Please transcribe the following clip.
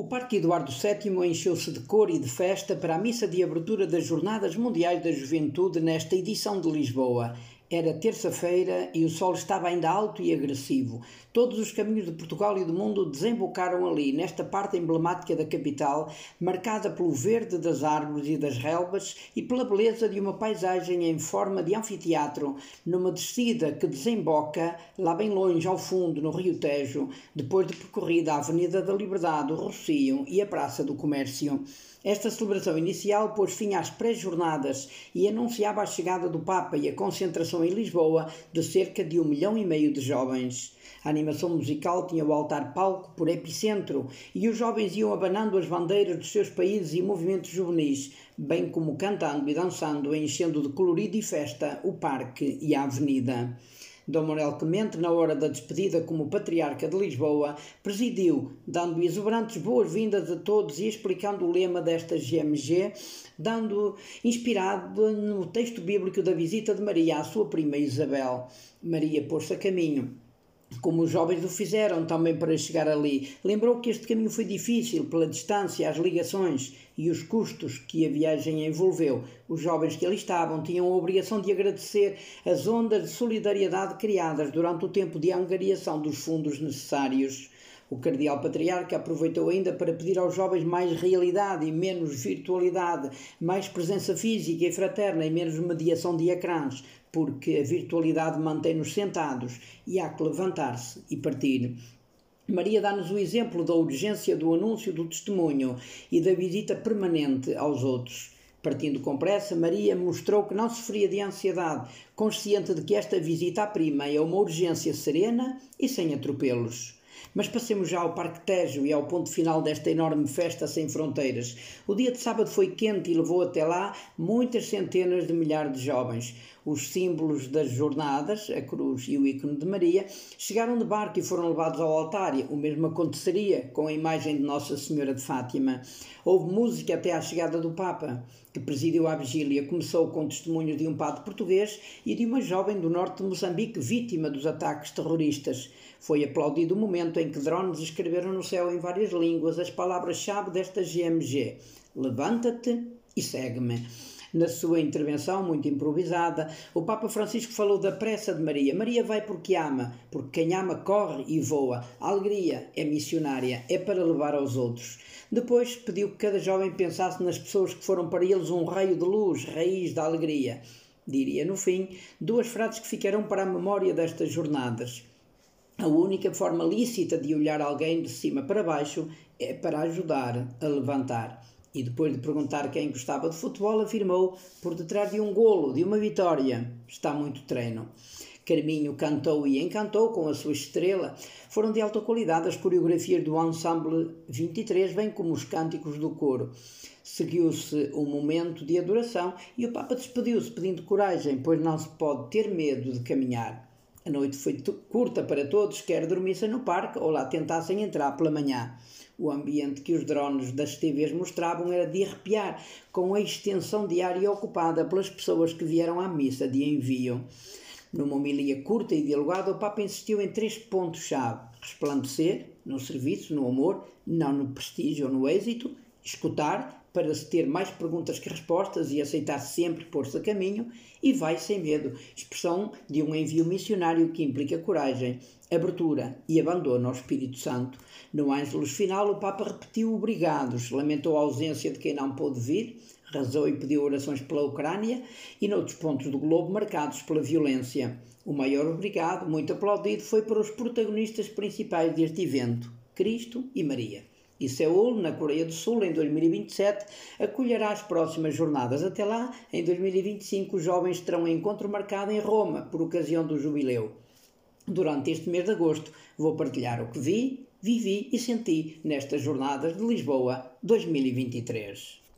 O Parque Eduardo VII encheu-se de cor e de festa para a missa de abertura das Jornadas Mundiais da Juventude nesta edição de Lisboa. Era terça-feira e o sol estava ainda alto e agressivo. Todos os caminhos de Portugal e do mundo desembocaram ali, nesta parte emblemática da capital, marcada pelo verde das árvores e das relvas e pela beleza de uma paisagem em forma de anfiteatro, numa descida que desemboca, lá bem longe ao fundo, no Rio Tejo, depois de percorrida a Avenida da Liberdade, o Rocio e a Praça do Comércio. Esta celebração inicial pôs fim às pré-jornadas e anunciava a chegada do Papa e a concentração em Lisboa de cerca de um milhão e meio de jovens. A animação musical tinha o altar-palco por epicentro e os jovens iam abanando as bandeiras dos seus países e movimentos juvenis, bem como cantando e dançando, enchendo de colorido e festa o parque e a avenida. Dom Manuel Clemente, na hora da despedida como Patriarca de Lisboa, presidiu, dando exuberantes boas-vindas a todos e explicando o lema desta GMG, dando inspirado no texto bíblico da visita de Maria à sua prima Isabel. Maria pôs-se a caminho como os jovens o fizeram também para chegar ali. Lembrou que este caminho foi difícil pela distância, as ligações e os custos que a viagem envolveu. Os jovens que ali estavam tinham a obrigação de agradecer as ondas de solidariedade criadas durante o tempo de angariação dos fundos necessários. O Cardeal Patriarca aproveitou ainda para pedir aos jovens mais realidade e menos virtualidade, mais presença física e fraterna e menos mediação de ecrãs, porque a virtualidade mantém-nos sentados e há que levantar-se e partir. Maria dá-nos o exemplo da urgência do anúncio do testemunho e da visita permanente aos outros. Partindo com pressa, Maria mostrou que não sofria de ansiedade, consciente de que esta visita à prima é uma urgência serena e sem atropelos. Mas passemos já ao Parque Tejo e ao ponto final desta enorme festa sem fronteiras. O dia de sábado foi quente e levou até lá muitas centenas de milhares de jovens. Os símbolos das jornadas, a cruz e o ícone de Maria, chegaram de barco e foram levados ao altar. O mesmo aconteceria com a imagem de Nossa Senhora de Fátima. Houve música até à chegada do Papa, que presidiu a vigília. Começou com testemunhos de um padre português e de uma jovem do norte de Moçambique, vítima dos ataques terroristas. Foi aplaudido o momento em que drones escreveram no céu em várias línguas as palavras-chave desta GMG: Levanta-te e segue-me. Na sua intervenção, muito improvisada, o Papa Francisco falou da pressa de Maria. Maria vai porque ama, porque quem ama corre e voa. A alegria é missionária, é para levar aos outros. Depois pediu que cada jovem pensasse nas pessoas que foram para eles um raio de luz, raiz da alegria. Diria no fim duas frases que ficarão para a memória destas jornadas. A única forma lícita de olhar alguém de cima para baixo é para ajudar a levantar e depois de perguntar quem gostava de futebol, afirmou: por detrás de um golo, de uma vitória, está muito treino. Carminho cantou e encantou com a sua estrela. Foram de alta qualidade as coreografias do Ensemble 23, bem como os cânticos do coro. Seguiu-se um momento de adoração e o Papa despediu-se pedindo coragem, pois não se pode ter medo de caminhar. A noite foi curta para todos, quer dormissem no parque ou lá tentassem entrar pela manhã. O ambiente que os drones das TVs mostravam era de arrepiar, com a extensão diária ocupada pelas pessoas que vieram à missa de envio. Numa homilia curta e dialogada, o Papa insistiu em três pontos-chave: resplandecer no serviço, no amor, não no prestígio ou no êxito, escutar para se ter mais perguntas que respostas e aceitar sempre pôr-se a caminho, e vai sem medo, expressão de um envio missionário que implica coragem, abertura e abandono ao Espírito Santo. No Ângelus final, o Papa repetiu obrigados, lamentou a ausência de quem não pôde vir, rezou e pediu orações pela Ucrânia e noutros pontos do globo marcados pela violência. O maior obrigado, muito aplaudido, foi para os protagonistas principais deste evento, Cristo e Maria e Seul, na Coreia do Sul, em 2027, acolherá as próximas jornadas. Até lá, em 2025, os jovens terão um encontro marcado em Roma, por ocasião do jubileu. Durante este mês de agosto, vou partilhar o que vi, vivi e senti nestas jornadas de Lisboa 2023.